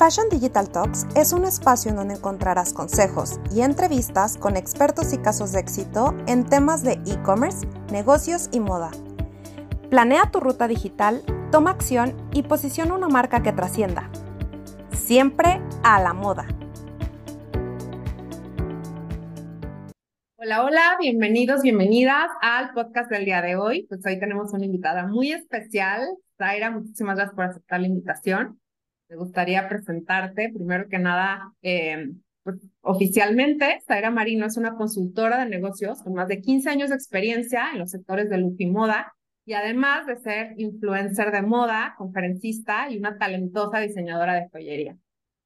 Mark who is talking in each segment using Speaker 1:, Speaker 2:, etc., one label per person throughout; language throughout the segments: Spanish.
Speaker 1: Fashion Digital Talks es un espacio en donde encontrarás consejos y entrevistas con expertos y casos de éxito en temas de e-commerce, negocios y moda. Planea tu ruta digital, toma acción y posiciona una marca que trascienda. Siempre a la moda. Hola, hola, bienvenidos, bienvenidas al podcast del día de hoy. Pues hoy tenemos una invitada muy especial. Zaira, muchísimas gracias por aceptar la invitación. Me gustaría presentarte, primero que nada, eh, pues, oficialmente, Zaira Marino es una consultora de negocios con más de 15 años de experiencia en los sectores de look y moda, y además de ser influencer de moda, conferencista y una talentosa diseñadora de joyería.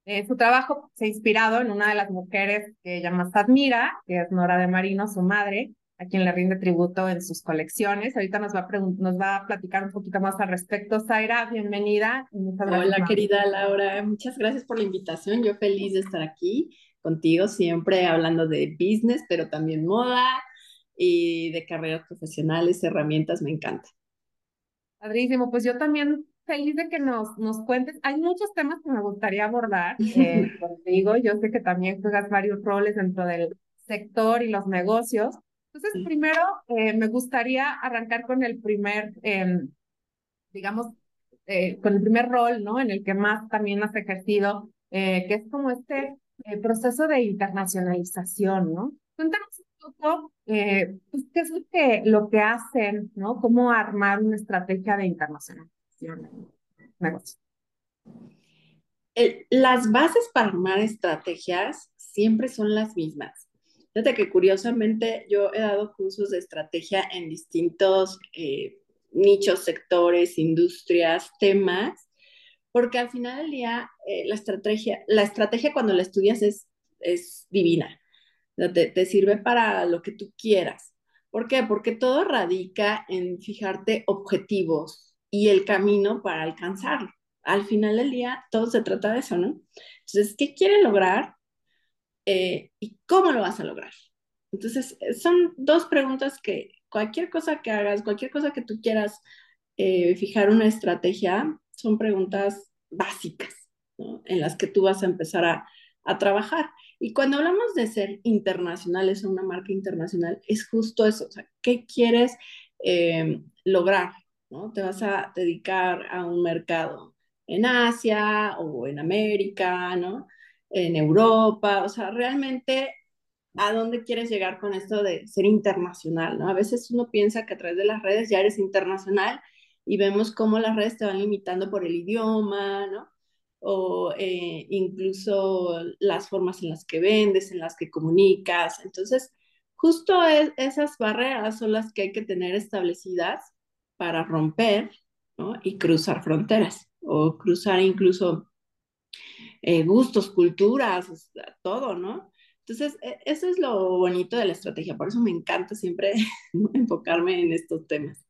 Speaker 1: Eh, su trabajo se ha inspirado en una de las mujeres que ella más admira, que es Nora de Marino, su madre, a quien le rinde tributo en sus colecciones. Ahorita nos va a, nos va a platicar un poquito más al respecto. Zaira, bienvenida.
Speaker 2: Hola, querida Laura. Muchas gracias por la invitación. Yo feliz de estar aquí contigo, siempre hablando de business, pero también moda y de carreras profesionales, herramientas, me encanta.
Speaker 1: Padrísimo, pues yo también feliz de que nos, nos cuentes. Hay muchos temas que me gustaría abordar eh, contigo. Yo sé que también juegas varios roles dentro del sector y los negocios. Entonces, primero, eh, me gustaría arrancar con el primer, em, digamos, eh, con el primer rol, ¿no? En el que más también has ejercido, eh, que es como este proceso de internacionalización, ¿no? Cuéntanos un poco, pues, ¿qué es lo que, lo que hacen, ¿no? ¿Cómo armar una estrategia de internacionalización
Speaker 2: las bases para armar estrategias siempre son las mismas. Fíjate que curiosamente yo he dado cursos de estrategia en distintos eh, nichos, sectores, industrias, temas, porque al final del día eh, la, estrategia, la estrategia cuando la estudias es, es divina. Te, te sirve para lo que tú quieras. ¿Por qué? Porque todo radica en fijarte objetivos y el camino para alcanzarlo. Al final del día, todo se trata de eso, ¿no? Entonces, ¿qué quieren lograr? Eh, y cómo lo vas a lograr. Entonces, eh, son dos preguntas que cualquier cosa que hagas, cualquier cosa que tú quieras eh, fijar una estrategia, son preguntas básicas en las que tú vas a empezar a, trabajar. Y cuando hablamos de ser internacionales o una marca internacional, es justo eso, o sea, ¿qué quieres lograr? ¿no? ¿Te vas a dedicar a un mercado en Asia o en América, ¿no? En Europa, o sea, realmente a dónde quieres llegar con esto de ser internacional, ¿no? A veces uno piensa que a través de las redes ya eres internacional y vemos cómo las redes te van limitando por el idioma, ¿no? O eh, incluso las formas en las que vendes, en las que comunicas. Entonces, justo esas barreras son las que hay que tener establecidas para romper, ¿no? Y cruzar fronteras o cruzar incluso eh, gustos, culturas, todo, ¿no? Entonces, e, eso es lo bonito de la estrategia, por eso me encanta siempre enfocarme en estos temas.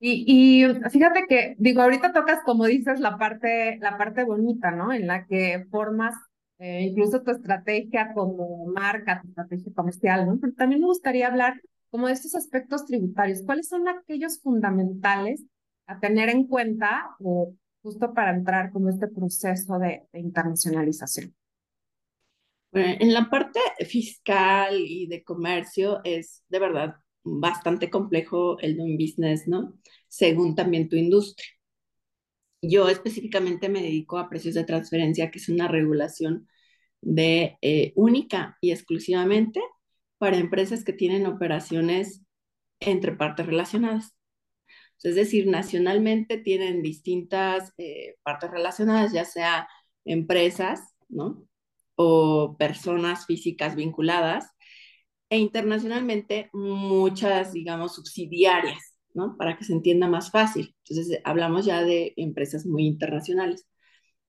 Speaker 1: Y, y, fíjate que, digo, ahorita tocas, como dices, la parte, la parte bonita, ¿no? En la que formas eh, incluso tu estrategia como marca, tu estrategia comercial, ¿no? Pero también me gustaría hablar como de estos aspectos tributarios. ¿Cuáles son aquellos fundamentales a tener en cuenta o justo para entrar con este proceso de, internacionalización?
Speaker 2: En la parte fiscal y de comercio es de verdad bastante complejo el doing business, ¿no? Según también tu industria. Yo específicamente me dedico a precios de transferencia, que es una regulación de eh, única y exclusivamente para empresas que tienen operaciones entre partes relacionadas. Es decir, nacionalmente tienen distintas eh, partes relacionadas, ya sea empresas, ¿no? O personas físicas vinculadas, e internacionalmente muchas, digamos, subsidiarias, ¿no? Para que se entienda más fácil. Entonces, hablamos ya de empresas muy internacionales.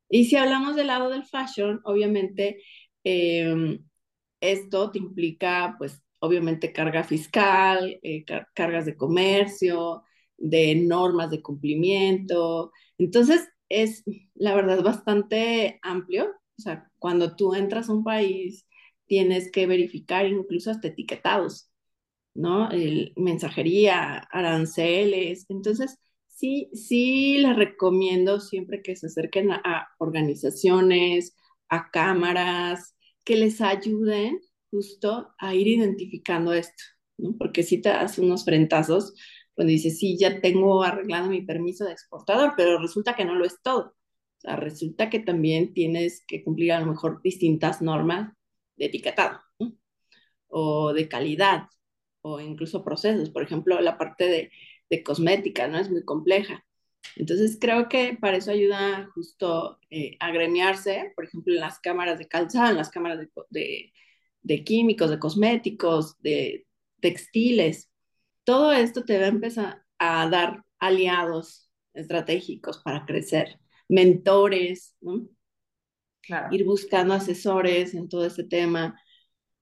Speaker 2: Y si hablamos del lado del fashion, obviamente, em, esto te implica, pues, obviamente, carga fiscal, eh, cargas de comercio, de normas de cumplimiento. Entonces, es la verdad bastante amplio. O sea, cuando tú entras a un país, tienes que verificar incluso hasta etiquetados, ¿no? El, mensajería, aranceles. Entonces, sí, sí les recomiendo siempre que se acerquen a, organizaciones, a cámaras, que les ayuden justo a ir identificando esto, ¿no? Porque si te das unos frentazos cuando dices, sí, ya tengo arreglado mi permiso de exportador, pero resulta que no lo es todo. O sea, resulta que también tienes que cumplir a lo mejor distintas normas de etiquetado o de calidad o incluso procesos. Por ejemplo, la parte de, de cosmética, ¿no? Es muy compleja. Entonces creo que para eso ayuda justo eh, a gremiarse, por ejemplo, en las cámaras de calzado, en las cámaras de, de, de químicos, de cosméticos, de textiles. Todo esto te va a empezar a dar aliados estratégicos para crecer, mentores, ¿no? Claro. ir buscando asesores en todo este tema,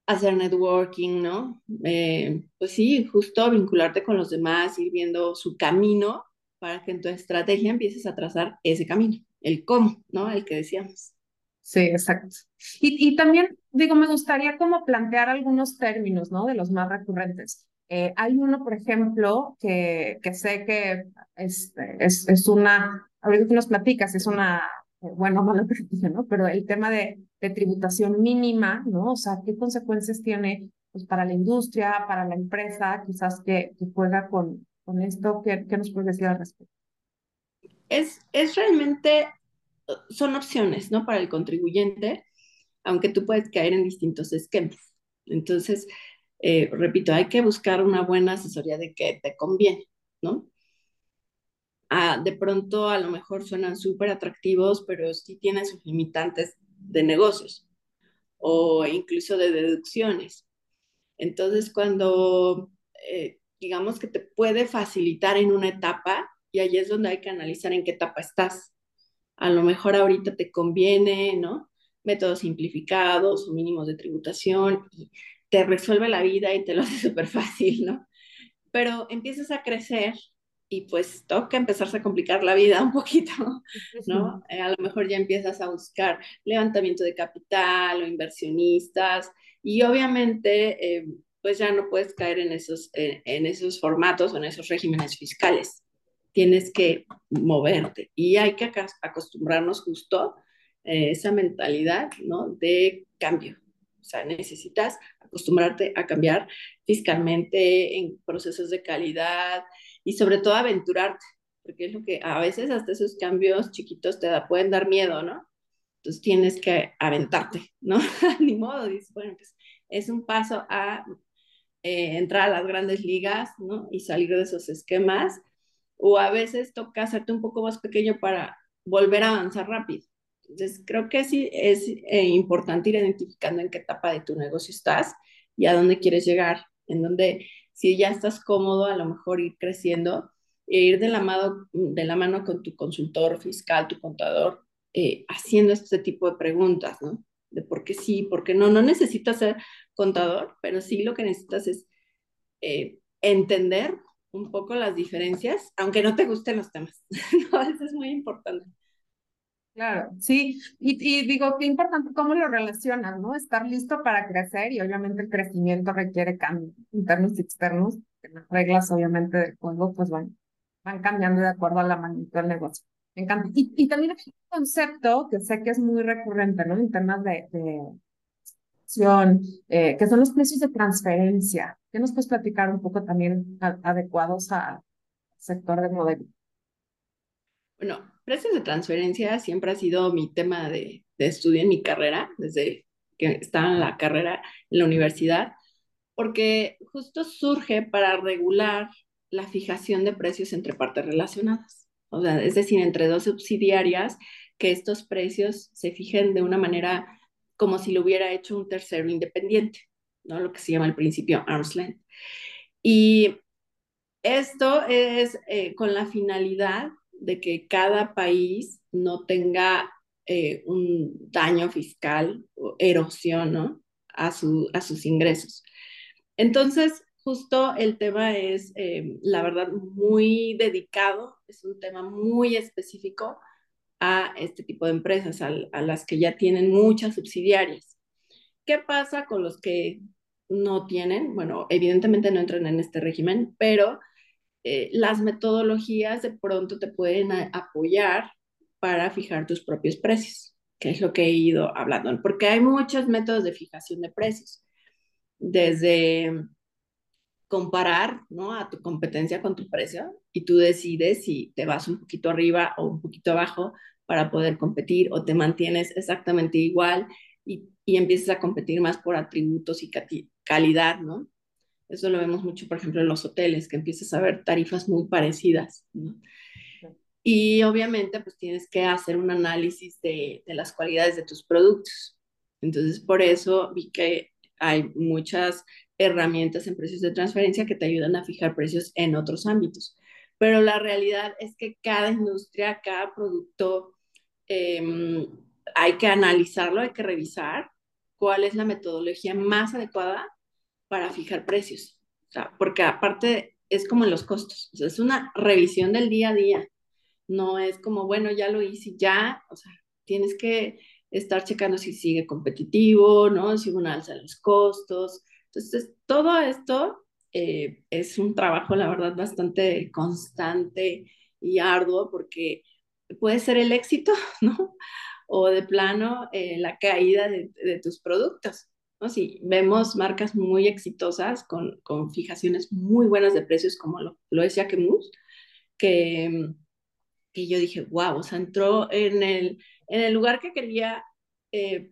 Speaker 2: hacer networking, ¿no? Eh, pues sí, justo vincularte con los demás, ir viendo su camino para que en tu estrategia empieces a trazar ese camino, el cómo, ¿no? El que decíamos.
Speaker 1: Sí, exacto. Y, y también, digo, me gustaría como plantear algunos términos, ¿no? De los más recurrentes. Eh, hay uno, por ejemplo, que, que sé que es, es, es una, ahorita que nos platicas, es una eh, bueno, mala ¿no? Pero el tema de, de, tributación mínima, ¿no? O sea, ¿qué consecuencias tiene pues, para la industria, para la empresa, quizás que, que juega con, con esto? ¿Qué, ¿Qué, nos puedes decir al respecto?
Speaker 2: Es, es realmente, son opciones, ¿no? Para el contribuyente, aunque tú puedes caer en distintos esquemas. Entonces, eh, repito, hay que buscar una buena asesoría de qué te conviene, ¿no? de pronto a lo mejor suenan súper atractivos, pero sí tienen sus limitantes de negocios o incluso de deducciones. Entonces, cuando eh, digamos que te puede facilitar en una etapa, y ahí es donde hay que analizar en qué etapa estás. A lo mejor ahorita te conviene, ¿no? Métodos simplificados o mínimos de tributación te resuelve la vida y te lo hace súper fácil, ¿no? Pero empiezas a crecer y pues toca empezarse a complicar la vida un poquito, ¿no? Eh, a lo mejor ya empiezas a buscar levantamiento de capital o inversionistas y obviamente eh, pues ya no puedes caer en esos, eh, en esos formatos o en esos regímenes fiscales. Tienes que moverte y hay que acostumbrarnos justo esa mentalidad, ¿no? De cambio. O sea, necesitas acostumbrarte a cambiar fiscalmente en procesos de calidad, y sobre todo aventurarte, porque es lo que a veces hasta esos cambios chiquitos te da, pueden dar miedo, ¿no? Entonces tienes que aventarte, ¿no? Ni modo, dices, bueno, pues es un paso a eh, entrar a las grandes ligas, ¿no? Y salir de esos esquemas, o a veces toca hacerte un poco más pequeño para volver a avanzar rápido. Entonces, creo que sí es eh, importante ir identificando en qué etapa de tu negocio estás y a dónde quieres llegar, en dónde si ya estás cómodo, a lo mejor ir creciendo e ir de la mano, de la mano con tu consultor fiscal, tu contador, eh, haciendo este tipo de preguntas, ¿no? De por qué sí, por qué no. No necesitas ser contador, pero sí lo que necesitas es eh, entender un poco las diferencias, aunque no te gusten los temas. no, eso es muy importante.
Speaker 1: Claro, sí, y, digo, qué importante cómo lo relacionas, ¿no? Estar listo para crecer y obviamente el crecimiento requiere cambios internos y externos, que las reglas obviamente del juego pues van, van cambiando de acuerdo a la magnitud del negocio. Me encanta. Y, y también hay un concepto que sé que es muy recurrente, ¿no? En temas de, de eh, que son los precios de transferencia. ¿Qué nos puedes platicar un poco también adecuados al sector de modelo?
Speaker 2: Bueno, precios de transferencia siempre ha sido mi tema de, estudio en mi carrera, desde que estaba en la carrera en la universidad, porque justo surge para regular la fijación de precios entre partes relacionadas. O sea, es decir, entre dos subsidiarias, que estos precios se fijen de una manera como si lo hubiera hecho un tercero independiente, ¿no? Lo que se llama el principio arm's length. Y esto es eh, con la finalidad de que cada país no tenga eh, un daño fiscal o erosión a, su, a sus ingresos. Entonces, justo el tema es, eh, la verdad, muy dedicado, es un tema muy específico a este tipo de empresas, a las que ya tienen muchas subsidiarias. ¿Qué pasa con los que no tienen? Bueno, evidentemente no entran en este régimen, pero eh, las metodologías de pronto te pueden apoyar para fijar tus propios precios, que es lo que he ido hablando, porque hay muchos métodos de fijación de precios, desde comparar ¿no? a tu competencia con tu precio y tú decides si te vas un poquito arriba o un poquito abajo para poder competir o te mantienes exactamente igual y, y empiezas a competir más por atributos y calidad, ¿no? Eso lo vemos mucho, por ejemplo, en los hoteles, que empiezas a ver tarifas muy parecidas, ¿no? Y obviamente, pues tienes que hacer un análisis de, de las cualidades de tus productos. Entonces, por eso vi que hay muchas herramientas en precios de transferencia que te ayudan a fijar precios en otros ámbitos. Pero la realidad es que cada industria, cada producto, eh, hay que analizarlo, hay que revisar cuál es la metodología más adecuada para fijar precios. O sea, porque aparte es como en los costos, o sea, es una revisión del día a día. No es como, bueno, ya lo hice, ya, o sea, tienes que estar checando si sigue competitivo, ¿no? Si hubo una alza de los costos. Entonces, todo esto eh, es un trabajo, la verdad, bastante constante y arduo porque puede ser el éxito, ¿no? O de plano eh, la caída de, de, tus productos. Si vemos marcas muy exitosas con, con fijaciones muy buenas de precios, como lo, lo decía Kemus, que, que yo dije, wow, o sea, entró en el, en el lugar que quería, eh,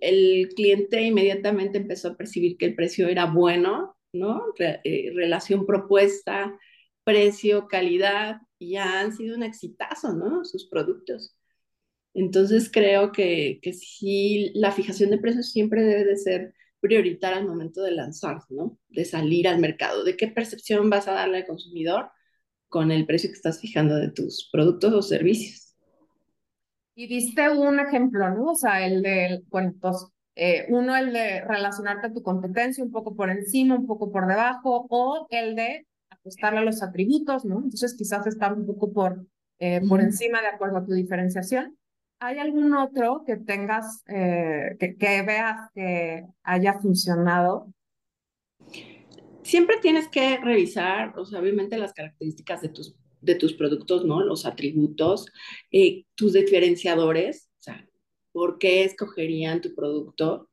Speaker 2: el cliente inmediatamente empezó a percibir que el precio era bueno, ¿no? Eh, relación propuesta, precio, calidad, y ya han sido un exitazo, ¿no? Sus productos. Entonces creo que, que sí, la fijación de precios siempre debe de ser prioritaria al momento de lanzar, ¿no? De salir al mercado. ¿De qué percepción vas a darle al consumidor con el precio que estás fijando de tus productos o servicios?
Speaker 1: Y diste un ejemplo, ¿no? O sea, el de, bueno, dos, eh, uno el de relacionarte a tu competencia un poco por encima, un poco por debajo, o el de ajustarle a los atributos, ¿no? Entonces quizás estar un poco por, eh, por encima de acuerdo a tu diferenciación. ¿Hay algún otro que tengas, eh, que, veas que haya funcionado?
Speaker 2: Siempre tienes que revisar, o sea, obviamente las características de tus de tus productos, ¿no? Los atributos, eh, tus diferenciadores, o sea, ¿por qué escogerían tu producto?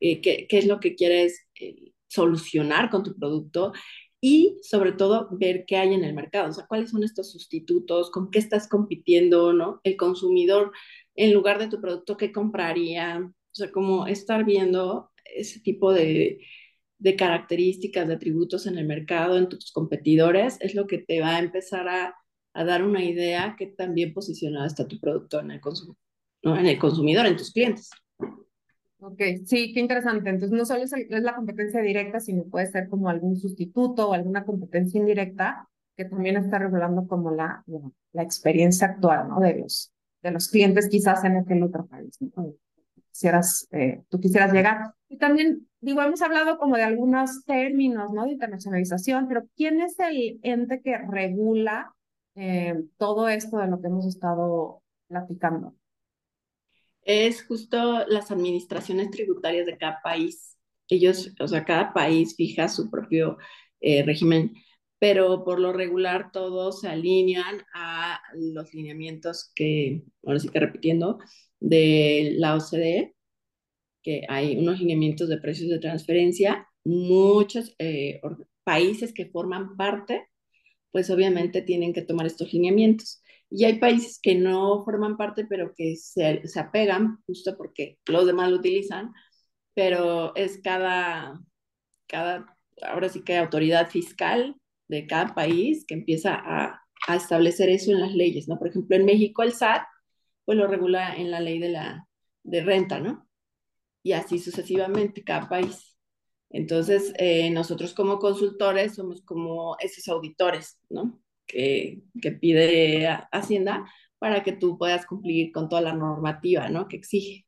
Speaker 2: Eh, ¿qué, ¿qué, es lo que quieres eh, solucionar con tu producto? Y sobre todo, ver qué hay en el mercado, o sea, cuáles son estos sustitutos, con qué estás compitiendo, ¿no? El consumidor, en lugar de tu producto, ¿qué compraría? O sea, como estar viendo ese tipo de, de características, de atributos en el mercado, en tus competidores, es lo que te va a empezar a, a dar una idea que también posicionado está tu producto en el, consum ¿no? en el consumidor, en tus clientes.
Speaker 1: Ok, sí, qué interesante. Entonces, no solo es, la competencia directa, sino puede ser como algún sustituto o alguna competencia indirecta que también está regulando como la, la, la experiencia actual, ¿no? De los, de los clientes quizás en aquel otro país, ¿no? Quisieras, eh, tú quisieras llegar. Y también, digo, hemos hablado como de algunos términos, ¿no? De internacionalización, pero ¿quién es el ente que regula eh, todo esto de lo que hemos estado platicando?
Speaker 2: Es justo las administraciones tributarias de cada país. Ellos, o sea, cada país fija su propio eh, régimen, pero por lo regular todos se alinean a los lineamientos que, ahora sí que repitiendo, de la OCDE, que hay unos lineamientos de precios de transferencia, muchos eh, países que forman parte, pues obviamente tienen que tomar estos lineamientos. Y hay países que no forman parte, pero que se, se apegan justo porque los demás lo utilizan, pero es cada, cada, ahora sí que autoridad fiscal de cada país que empieza a, a establecer eso en las leyes, ¿no? Por ejemplo, en México el SAT, pues lo regula en la ley de la de renta, ¿no? y así sucesivamente cada país. Entonces, eh, nosotros como consultores somos como esos auditores, ¿no? Que, que pide Hacienda para que tú puedas cumplir con toda la normativa, ¿no? Que exige.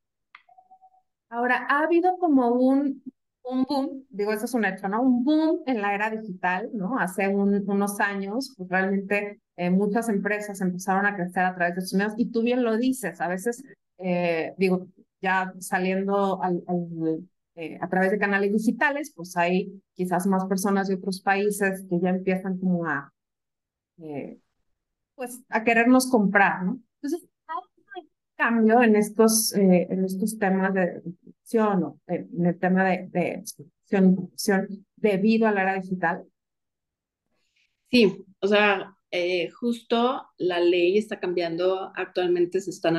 Speaker 1: Ahora, ha habido como un, un boom, digo, eso es un hecho, ¿no? Un boom en la era digital, ¿no? Hace un, unos años, pues realmente eh, muchas empresas empezaron a crecer a través de sus medios y tú bien lo dices, a veces, eh, digo, ya saliendo al, al, eh, a través de canales digitales, pues hay quizás más personas de otros países que ya empiezan como a, pues, a querernos comprar, ¿no? Entonces, cambio en estos, eh, en estos temas de difusión o en el tema de, de debido a la era digital.
Speaker 2: Sí, o sea, eh, justo la ley está cambiando, actualmente se están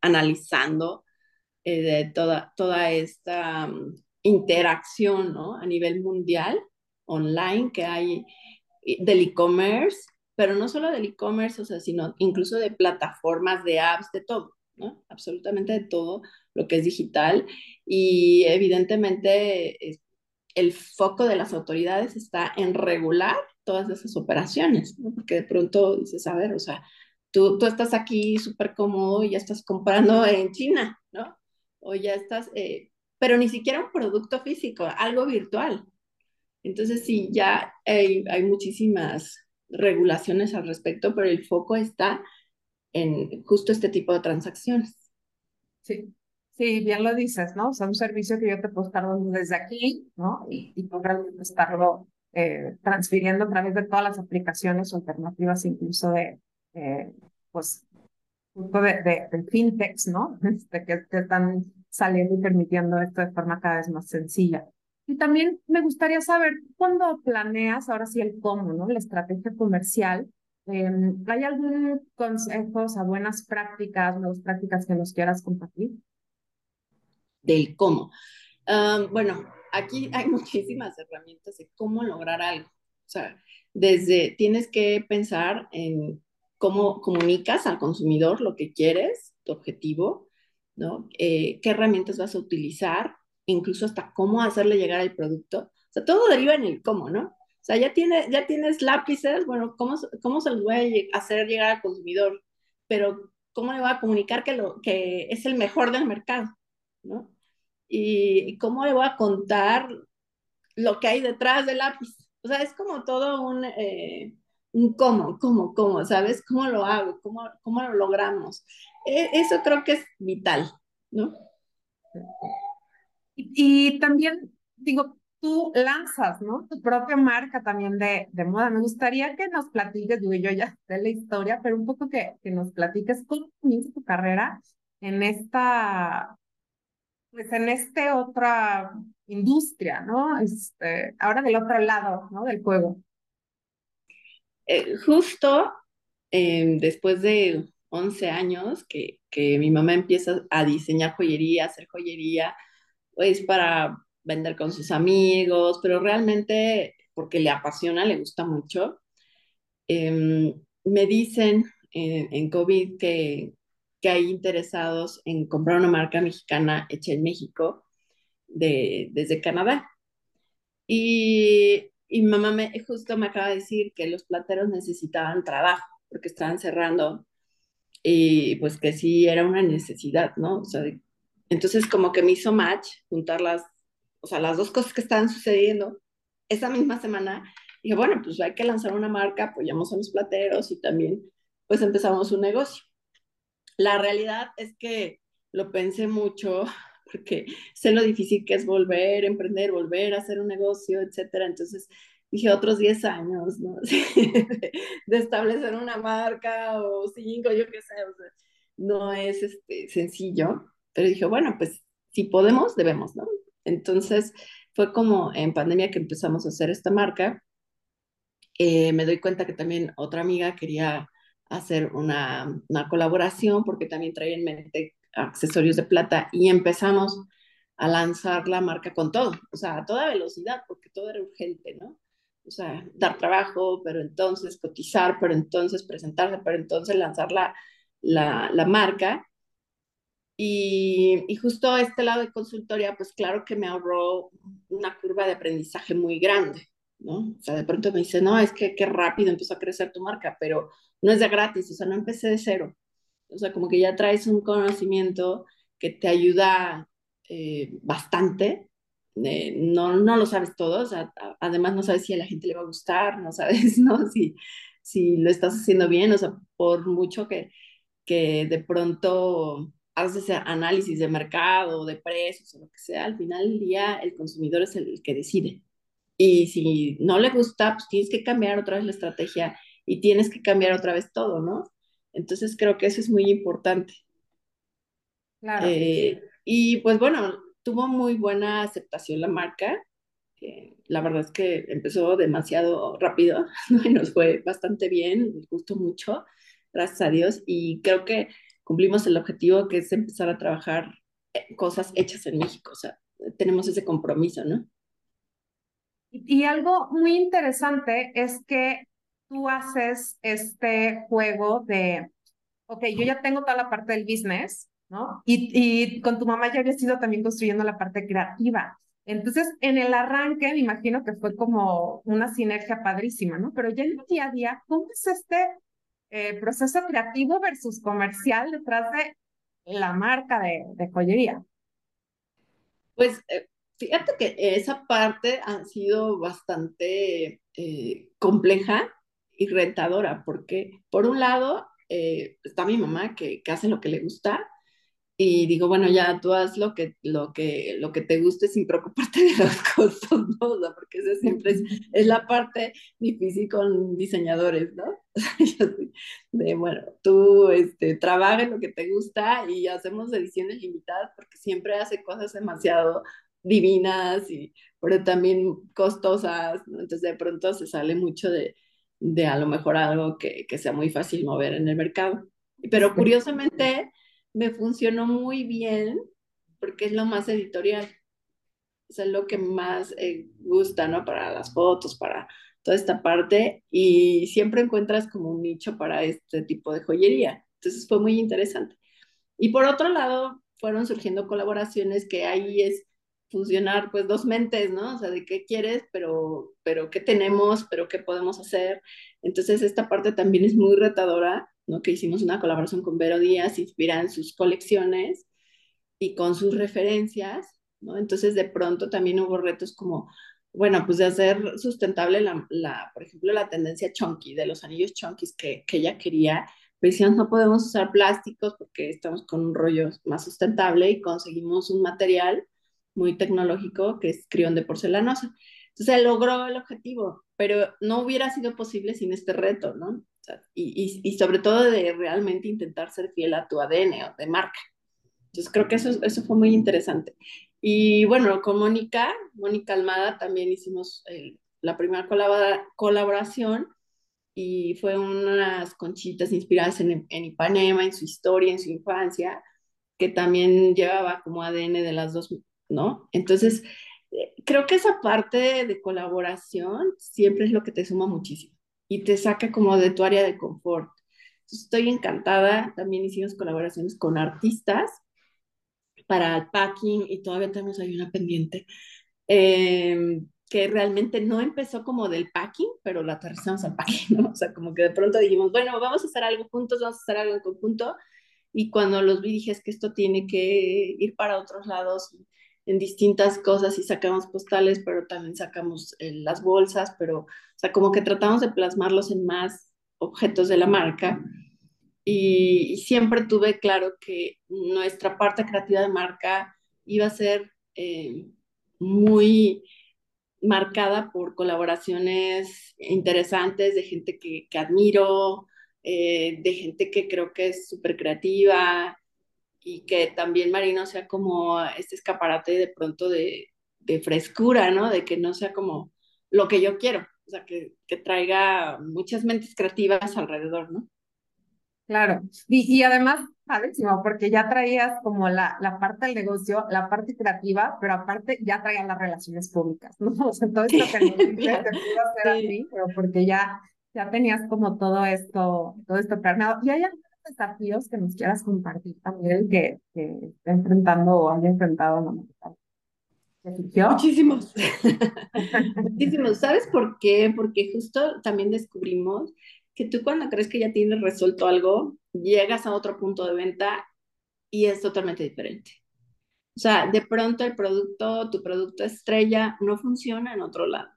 Speaker 2: analizando eh, toda, toda esta mm, interacción ¿no? a nivel mundial, online, que hay del e-commerce, pero no solo del e-commerce, o sea, sino incluso de plataformas, de apps, de todo, ¿no? Absolutamente de todo lo que es digital. Y evidentemente el foco de las autoridades está en regular todas esas operaciones, ¿no? Porque de pronto dices, a ver, o sea, tú, tú estás aquí súper cómodo y ya estás comprando en China, ¿no? O ya estás, eh, pero ni siquiera un producto físico, algo virtual. Entonces sí, ya hay, hay muchísimas regulaciones al respecto, pero el foco está en justo este tipo de transacciones.
Speaker 1: Sí, sí, bien lo dices, ¿no? O sea, un servicio que yo te puedo estar dando desde aquí, ¿no? Y, y tú realmente estarlo eh, transfiriendo a través de todas las aplicaciones alternativas, incluso de, eh, pues, de, de, fintechs, ¿no? Este, que, que están saliendo y permitiendo esto de forma cada vez más sencilla. Y también me gustaría saber, cuando planeas, ahora sí el cómo, ¿no? La estrategia comercial, em, ¿hay algún consejo, o buenas prácticas, nuevas prácticas que nos quieras compartir?
Speaker 2: Del cómo. bueno, aquí hay muchísimas herramientas de cómo lograr algo. O sea, desde tienes que pensar en cómo comunicas al consumidor lo que quieres, tu objetivo, ¿no? Eh, ¿Qué herramientas vas a utilizar? Incluso hasta cómo hacerle llegar el producto. O sea, todo deriva en el cómo, ¿no? O sea, ya, ya tienes lápices, bueno, ¿cómo, ¿cómo se los voy a hacer llegar al consumidor? Pero, ¿cómo le voy a comunicar que, lo, que es el mejor del mercado? ¿no? Y, cómo le voy a contar lo que hay detrás del lápiz. O sea, es como todo un, eh, un cómo, cómo, cómo, ¿sabes? ¿Cómo lo hago? ¿Cómo, cómo lo logramos? E, eso creo que es vital, ¿no?
Speaker 1: Y, también, digo, tú lanzas, ¿no? Tu propia marca también de, de moda. Me gustaría que nos platiques, digo, yo ya sé la historia, pero un poco que, que nos platiques cómo comienza tu carrera en esta, pues en este otra industria, ¿no? Este, ahora del otro lado, ¿no? Del juego.
Speaker 2: Eh, justo eh, después de 11 años que, que mi mamá empieza a diseñar joyería, a hacer joyería, es para vender con sus amigos, pero realmente porque le apasiona, le gusta mucho. Em, me dicen en COVID que, que, hay interesados en comprar una marca mexicana hecha en México de, desde Canadá. Y, y mamá me, justo me acaba de decir que los plateros necesitaban trabajo porque estaban cerrando y pues que sí era una necesidad, ¿no? O sea, entonces, como que me hizo match juntar las, o sea, las dos cosas que estaban sucediendo esa misma semana. Dije, bueno, pues hay que lanzar una marca, apoyamos a los plateros y también, pues empezamos un negocio. La realidad es que lo pensé mucho porque sé lo difícil que es volver, emprender, volver a hacer un negocio, etcétera. Entonces, dije otros 10 años, de establecer una marca o cinco, yo qué sé, no es este, sencillo. Pero dije, bueno, pues si podemos, debemos, ¿no? Entonces fue como en pandemia que empezamos a hacer esta marca. Eh, me doy cuenta que también otra amiga quería hacer una, una colaboración porque también traía en mente accesorios de plata y empezamos a lanzar la marca con todo, o sea, a toda velocidad, porque todo era urgente, ¿no? O sea, dar trabajo, pero entonces cotizar, pero entonces presentarse, pero entonces lanzar la, la, la marca. Y, y, justo este lado de consultoría, pues claro que me ahorró una curva de aprendizaje muy grande, ¿no? O sea, de pronto me dice, no, es que qué rápido empezó a crecer tu marca, pero no es de gratis, o sea, no empecé de cero. O sea, como que ya traes un conocimiento que te ayuda eh, bastante. Eh, no, no lo sabes todo, o sea, además no sabes si a la gente le va a gustar, no sabes, ¿no? Si, si lo estás haciendo bien, o sea, por mucho que, que de pronto haces análisis de mercado, de precios o lo que sea, al final del día el consumidor es el que decide. Y si no le gusta, pues tienes que cambiar otra vez la estrategia y tienes que cambiar otra vez todo, ¿no? Entonces creo que eso es muy importante.
Speaker 1: Claro.
Speaker 2: Eh, y pues bueno, tuvo muy buena aceptación la marca. la verdad es que empezó demasiado rápido y nos fue bastante bien, nos gustó mucho, gracias a Dios. Y creo que cumplimos el objetivo que es empezar a trabajar eh, cosas hechas en México. O sea, tenemos ese compromiso, ¿no?
Speaker 1: Y algo muy interesante es que tú haces este juego de, ok, yo ya tengo toda la parte del business, ¿no? Y, y con tu mamá ya habías ido también construyendo la parte creativa. Entonces, en el arranque, me imagino que fue como una sinergia padrísima, ¿no? Pero ya en el día a día, ¿cómo es este eh, proceso creativo versus comercial detrás de la marca de, joyería?
Speaker 2: Pues eh, fíjate que esa parte ha sido bastante eh, compleja y rentadora, porque por un lado está mi mamá que hace lo que le gusta, y digo, bueno, ya tú haz lo que, lo que, lo que te guste sin preocuparte de los costos, ¿no? O sea, porque esa siempre es, es la parte difícil con diseñadores, ¿no? de, bueno, tú este, trabaja en lo que te gusta y hacemos ediciones limitadas porque siempre hace cosas demasiado divinas, y, pero también costosas, ¿no? Entonces de pronto se sale mucho de, de a lo mejor algo que, que sea muy fácil mover en el mercado. Pero curiosamente me funcionó muy bien porque es lo más editorial. es lo que más eh, gusta, ¿no? Para las fotos, para toda esta parte. Y siempre encuentras como un nicho para este tipo de joyería. Entonces fue muy interesante. Y por otro lado, fueron surgiendo colaboraciones que ahí es funcionar pues dos mentes, ¿no? O sea, de qué quieres, pero, pero qué tenemos, pero qué podemos hacer. Entonces esta parte también es muy retadora ¿no? que hicimos una colaboración con Vero Díaz, inspirada en sus colecciones y con sus referencias. Entonces de pronto también hubo retos como, bueno, pues de hacer sustentable la, por ejemplo, la tendencia chunky, de los anillos chunkies que, ella quería, pues no podemos usar plásticos porque estamos con un rollo más sustentable y conseguimos un material muy tecnológico que es crión de porcelanosa. Entonces logró el objetivo, pero no hubiera sido posible sin este reto, ¿no? Y, y, sobre todo de realmente intentar ser fiel a tu ADN o de marca. Entonces creo que eso, eso fue muy interesante. Y bueno, con Mónica, Mónica Almada también hicimos la primera colaboración y fue unas conchitas inspiradas en, en Ipanema, en su historia, en su infancia, que también llevaba como ADN de las dos, ¿no? Entonces, eh, creo que esa parte de colaboración siempre es lo que te suma muchísimo y te saca como de tu área de confort. estoy encantada. También hicimos colaboraciones con artistas para el packing y todavía tenemos ahí una pendiente. Em, que realmente no empezó como del packing, pero la aterrizamos al packing, ¿no? O sea, como que de pronto dijimos, bueno, vamos a hacer algo juntos, vamos a hacer algo en conjunto. Y cuando los vi dije, es que esto tiene que ir para otros lados en distintas cosas y sacamos postales, pero también sacamos eh, las bolsas, pero, o sea, como que tratamos de plasmarlos en más objetos de la marca. Y, siempre tuve claro que nuestra parte creativa de marca iba a ser eh, muy marcada por colaboraciones interesantes de gente que, que admiro, eh, de gente que creo que es súper creativa, y que también Marino sea como este escaparate de pronto de, de, frescura, ¿no? De que no sea como lo que yo quiero, o sea, que, que traiga muchas mentes creativas alrededor, ¿no?
Speaker 1: Claro, y, y además, padrísimo, porque ya traías como la, la parte del negocio, la parte creativa, pero aparte ya traías las relaciones públicas, ¿no? O sea, todo esto que nos dices te pudo hacer así, pero porque ya, ya tenías como todo esto, todo esto planeado. Y hay desafíos que nos quieras compartir también que, que está enfrentando o haya enfrentado
Speaker 2: Muchísimos. Muchísimos. ¿Sabes por qué? Porque justo también descubrimos que tú cuando crees que ya tienes resuelto algo, llegas a otro punto de venta y es totalmente diferente. O sea, de pronto el producto, tu producto estrella, no funciona en otro lado.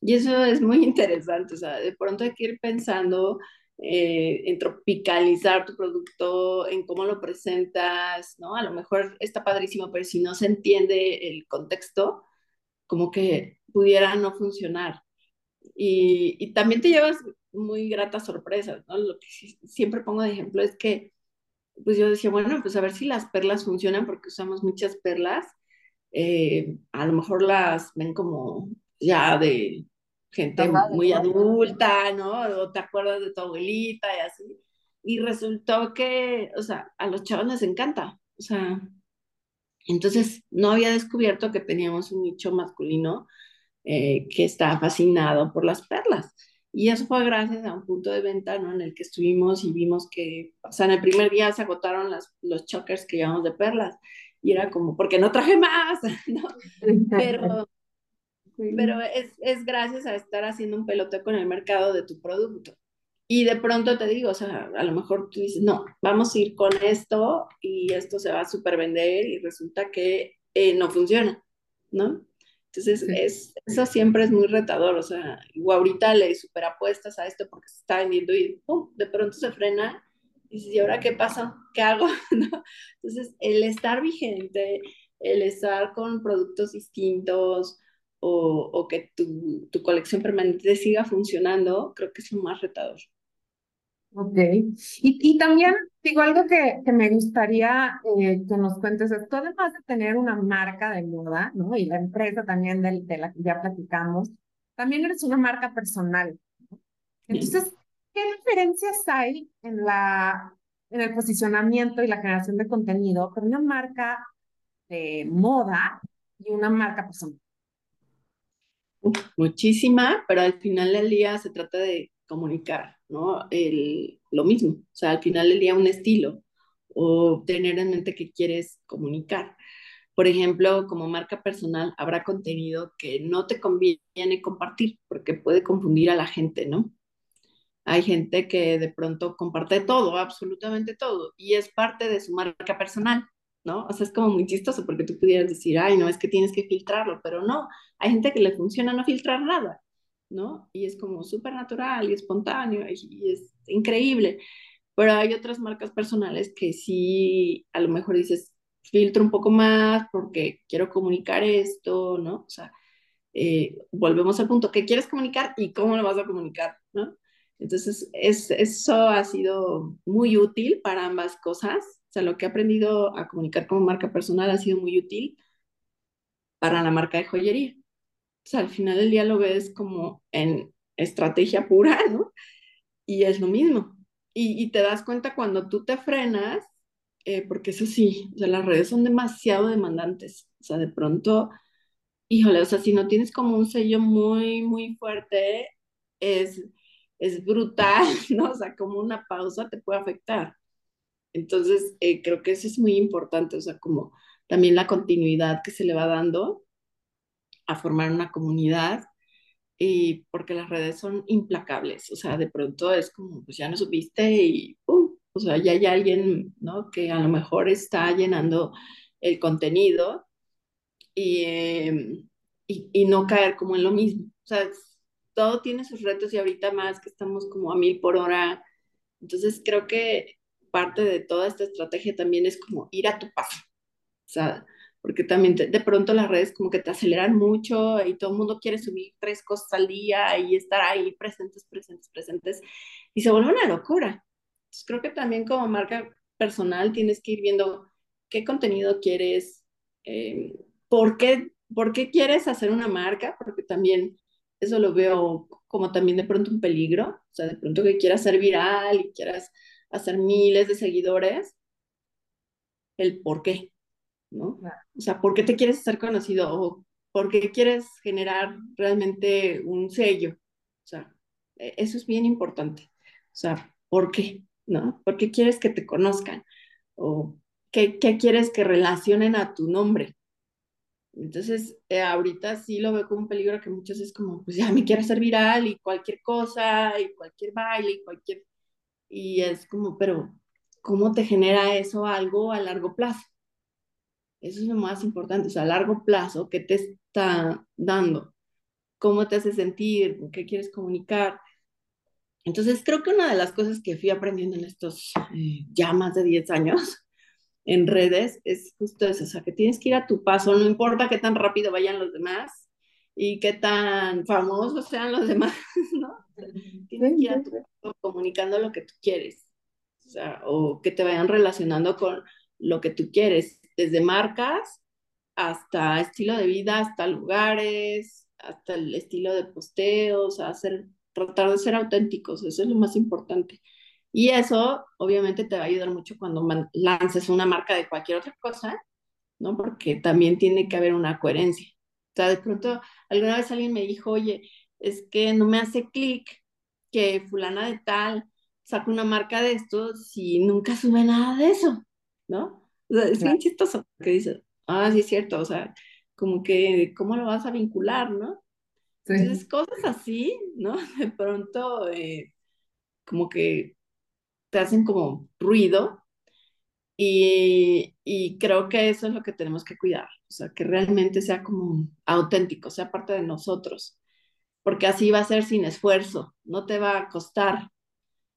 Speaker 2: Y eso es muy interesante. O sea, de pronto hay que ir pensando eh, en tropicalizar tu producto, en cómo lo presentas, ¿no? A lo mejor está padrísimo, pero si no se entiende el contexto, como que pudiera no funcionar. Y, y también te llevas muy gratas sorpresas, ¿no? Lo que siempre pongo de ejemplo es que, pues yo decía, bueno, pues a ver si las perlas funcionan porque usamos muchas perlas. Eh, a lo mejor las ven como ya de gente muy adulta, ¿no? O te acuerdas de tu abuelita y así. Y resultó que, o sea, a los chavos les encanta. O sea, entonces no había descubierto que teníamos un nicho masculino eh, que está fascinado por las perlas. Y eso fue gracias a un punto de venta ¿no? en el que estuvimos y vimos que, o sea, en el primer día se agotaron las, los chokers que llevamos de perlas. Y era como, porque no traje más, ¿no? Pero, pero es, es gracias a estar haciendo un peloteo con el mercado de tu producto. Y de pronto te digo, o sea, a lo mejor tú dices, no, vamos a ir con esto y esto se va a super vender y resulta que eh, no funciona, ¿no? Entonces, es, eso siempre es muy retador, o sea, o ahorita le super apuestas a esto porque se está vendiendo y de pronto se frena y dices, ¿y ahora qué pasa? ¿Qué hago? ¿No? Entonces, el estar vigente, el estar con productos distintos, o, o que tu, tu, colección permanente siga funcionando, creo que es lo más retador.
Speaker 1: Ok. Y, y también digo algo que, que me gustaría eh, que nos cuentes es, tú además de tener una marca de moda, ¿no? Y la empresa también de, de la que ya platicamos, también eres una marca personal. Entonces, ¿qué diferencias hay en la en el posicionamiento y la generación de contenido con una marca de moda y una marca personal?
Speaker 2: Muchísima, pero al final del día se trata de comunicar, ¿no? El, lo mismo, o sea, al final del día un estilo o tener en mente que quieres comunicar. Por ejemplo, como marca personal, habrá contenido que no te conviene compartir porque puede confundir a la gente, ¿no? Hay gente que de pronto comparte todo, absolutamente todo, y es parte de su marca personal. ¿No? O sea, es como muy chistoso porque tú pudieras decir, ay, no, es que tienes que filtrarlo, pero no, hay gente que le funciona no filtrar nada, ¿no? Y es como súper natural y espontáneo y, es increíble. Pero hay otras marcas personales que sí, a lo mejor dices, filtro un poco más porque quiero comunicar esto, ¿no? O sea, eh, volvemos al punto, ¿qué quieres comunicar y cómo lo vas a comunicar, ¿no? Entonces, es, eso ha sido muy útil para ambas cosas o sea, lo que he aprendido a comunicar como marca personal ha sido muy útil para la marca de joyería. O sea, al final del día lo ves como en estrategia pura, ¿no? Y es lo mismo. Y, te das cuenta cuando tú te frenas, eh, porque eso sí, o sea, las redes son demasiado demandantes. O sea, de pronto, híjole, o sea, si no tienes como un sello muy, muy fuerte, es, es brutal, ¿no? O sea, como una pausa te puede afectar. Entonces, eh, creo que eso es muy importante, o sea, como también la continuidad que se le va dando a formar una comunidad, y porque las redes son implacables, o sea, de pronto es como, pues ya no supiste y ¡pum! O sea, ya hay alguien, ¿no? Que a lo mejor está llenando el contenido y, em, y, y no caer como en lo mismo. O sea, todo tiene sus retos y ahorita más que estamos como a mil por hora. Entonces, creo que parte de toda esta estrategia también es como ir a tu paso. O sea, porque también de pronto las redes como que te aceleran mucho y todo el mundo quiere subir tres cosas al día y estar ahí presentes, presentes, presentes y se vuelve una locura. Entonces creo que también como marca personal tienes que ir viendo qué contenido quieres, eh, por, qué, por qué quieres hacer una marca, porque también eso lo veo como también de pronto un peligro, o sea, de pronto que quieras ser viral y quieras hacer miles de seguidores, el por qué, ¿no? O sea, ¿por qué te quieres hacer conocido? ¿O por qué quieres generar realmente un sello? O sea, e, eso es bien importante. O sea, ¿por qué? ¿No? ¿Por qué quieres que te conozcan? ¿O qué, qué quieres que relacionen a tu nombre? Entonces, eh, ahorita sí lo veo como un peligro que muchos es como, pues ya me quiero hacer viral y cualquier cosa y cualquier baile y cualquier y es como, pero ¿cómo te genera eso algo a largo plazo? Eso es lo más importante, o sea, a largo plazo, ¿qué te está dando? ¿Cómo te hace sentir? ¿Qué quieres comunicar? Entonces, creo que una de las cosas que fui aprendiendo en estos eh, ya más de 10 años en redes es justo eso, o sea, que tienes que ir a tu paso, no importa qué tan rápido vayan los demás y qué tan famosos sean los demás, ¿no? Tienes que ir a tu comunicando lo que tú quieres. O sea, o que te vayan relacionando con lo que tú quieres, desde marcas hasta estilo de vida, hasta lugares, hasta el estilo de posteos, hacer, tratar de ser auténticos, eso es lo más importante. Y eso obviamente te va a ayudar mucho cuando lances una marca de cualquier otra cosa, ¿no? Porque también tiene que haber una coherencia. O sea, de pronto alguna vez alguien me dijo, oye, es que no me hace clic que fulana de tal saca una marca de esto si nunca sube nada de eso, ¿no? O sea, es bien chistoso que dices, ah, sí es cierto, o sea, como que, ¿cómo lo vas a vincular, no? Entonces, cosas así, ¿no? De pronto, eh, como que te hacen como ruido y, y, creo que eso es lo que tenemos que cuidar, o sea, que realmente sea como auténtico, sea parte de nosotros, porque así va a ser sin esfuerzo, no te va a costar.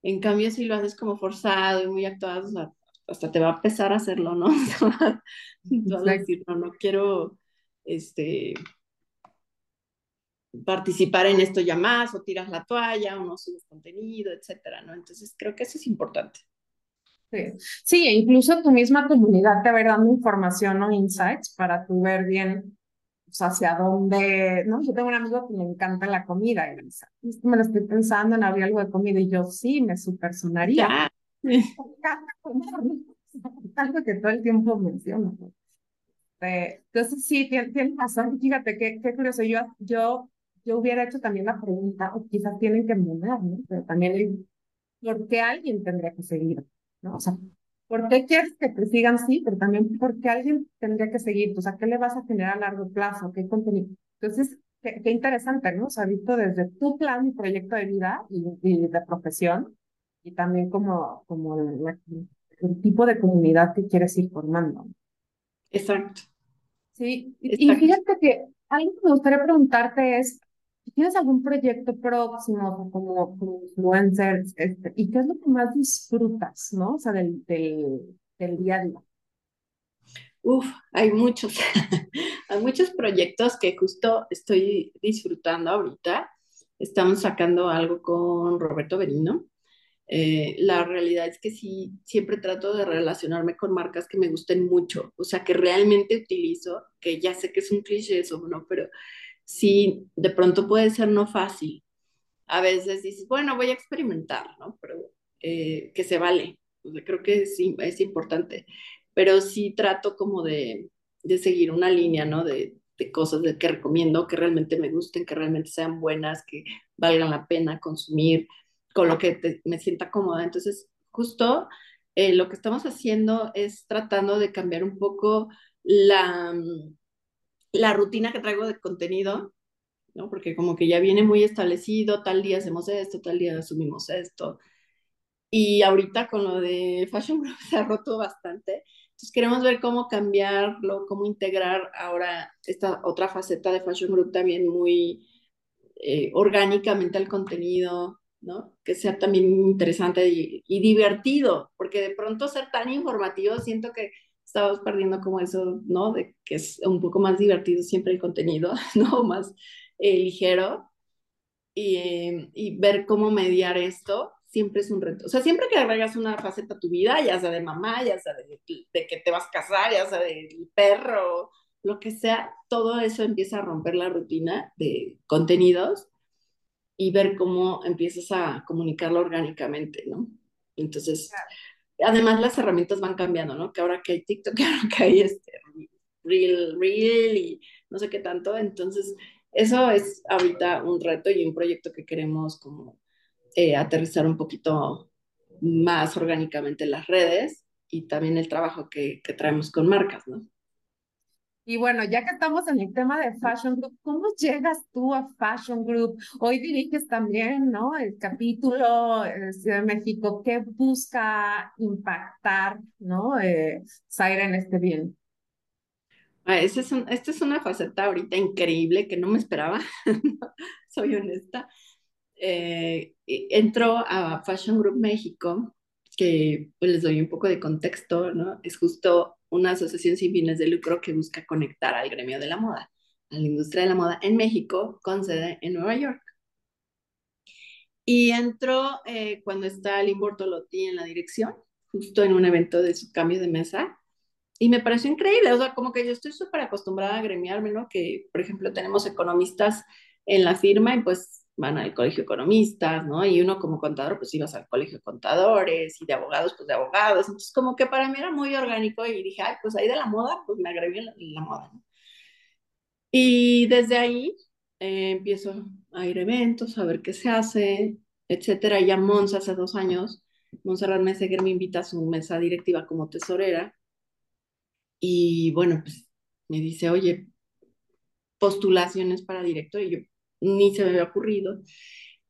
Speaker 2: En cambio, si lo haces como forzado y muy actuado, o sea, hasta te va a pesar hacerlo, ¿no? Tú vas a decir, no, no quiero, este, participar en esto ya más, o tiras la toalla, o no subes contenido, etcétera, ¿no? Entonces creo que eso es importante.
Speaker 1: Sí. sí, e incluso tu misma comunidad te va dando información o insights para tú ver bien pues, hacia dónde, ¿no? Yo tengo un amigo que le encanta la comida y me dice, me lo estoy pensando en abrir algo de comida y yo sí, me super sonaría. Algo que todo el tiempo menciono. entonces sí, tienes razón. Fíjate qué, qué curioso. Yo, yo yo hubiera hecho también la pregunta, o quizás tienen que mudar, ¿no? Pero también ¿por qué alguien tendría que seguir? ¿No? O sea, ¿por qué quieres que te sigan? Sí, pero también ¿por qué alguien tendría que seguir? O sea, ¿qué le vas a generar a largo plazo? ¿Qué contenido? Entonces, qué, interesante, ¿no? O sea, visto desde tu plan y proyecto de vida y, de profesión, y también como, como el, el, tipo de comunidad que quieres ir formando.
Speaker 2: Exacto.
Speaker 1: Sí, y fíjate que algo que me gustaría preguntarte es, ¿Tienes algún proyecto próximo como, como influencer? Este, ¿Y qué es lo que más disfrutas, no? O sea, del, del, del día a día.
Speaker 2: Uf, hay muchos, hay muchos proyectos que justo estoy disfrutando ahorita. Estamos sacando algo con Roberto Benino. Eh, la realidad es que sí, siempre trato de relacionarme con marcas que me gusten mucho, o sea, que realmente utilizo, que ya sé que es un cliché eso, ¿no? Pero sí, de pronto puede ser no fácil. A veces dices, bueno, voy a experimentar, ¿no? Pero eh, que se vale. creo que sí, es importante. Pero sí trato como de, de seguir una línea, ¿no? De, de cosas de que recomiendo, que realmente me gusten, que realmente sean buenas, que valgan la pena consumir, con lo que me sienta cómoda. Entonces, justo eh, lo que estamos haciendo es tratando de cambiar un poco la, la rutina que traigo de contenido, ¿no? Porque como que ya viene muy establecido, tal día hacemos esto, tal día asumimos esto. Y ahorita con lo de Fashion Group se ha roto bastante. Entonces queremos ver cómo cambiarlo, cómo integrar ahora esta otra faceta de Fashion Group también muy eh, orgánicamente al contenido, ¿no? Que sea también interesante y, y divertido, porque de pronto ser tan informativo siento que estamos perdiendo como eso, ¿no? De que es un poco más divertido siempre el contenido, ¿no? Más eh, ligero. Y, y, ver cómo mediar esto siempre es un reto. O sea, siempre que agregas una faceta a tu vida, ya sea de mamá, ya sea de, de que te vas a casar, ya sea del perro, lo que sea, todo eso empieza a romper la rutina de contenidos y ver cómo empiezas a comunicarlo orgánicamente, ¿no? Entonces, además las herramientas van cambiando, ¿no? Que ahora que hay TikTok, que ahora que hay este Reel, Reel y no sé qué tanto. Entonces, eso es ahorita un reto y un proyecto que queremos como eh, aterrizar un poquito más orgánicamente en las redes y también el trabajo que traemos con marcas, ¿no?
Speaker 1: Y bueno, ya que estamos en el tema de Fashion Group, ¿cómo llegas tú a Fashion Group? Hoy diriges también, ¿no? El capítulo de Ciudad de México, ¿qué busca impactar, ¿no? Eh, en este bien.
Speaker 2: Ah, es esta es una faceta ahorita increíble que no me esperaba, soy honesta. Eh, entró a Fashion Group México, pues, les doy un poco de contexto, ¿no? Es justo una asociación sin fines de lucro que busca conectar al gremio de la moda, a la industria de la moda en México, con sede en Nueva York. Y entró eh, cuando está Lynn Bortolotti en la dirección, justo en un evento de su cambio de mesa. Y me pareció increíble, o sea, como que yo estoy súper acostumbrada a gremiarme, ¿no? Que, por ejemplo, tenemos economistas en la firma y pues van al colegio economistas, ¿no? Y uno como contador, pues ibas al colegio de contadores y de abogados, pues de abogados. Entonces, como que para mí era muy orgánico y dije, ay, pues ahí de la moda, pues me agregué en la, moda, ¿no? Y desde ahí eh, empiezo a ir a eventos, a ver qué se hace, etcétera. Ya Monza hace dos años, Montserrat Meseguer me invita a su mesa directiva como tesorera y bueno, pues me dice, oye, postulaciones para director y yo ni se me había ocurrido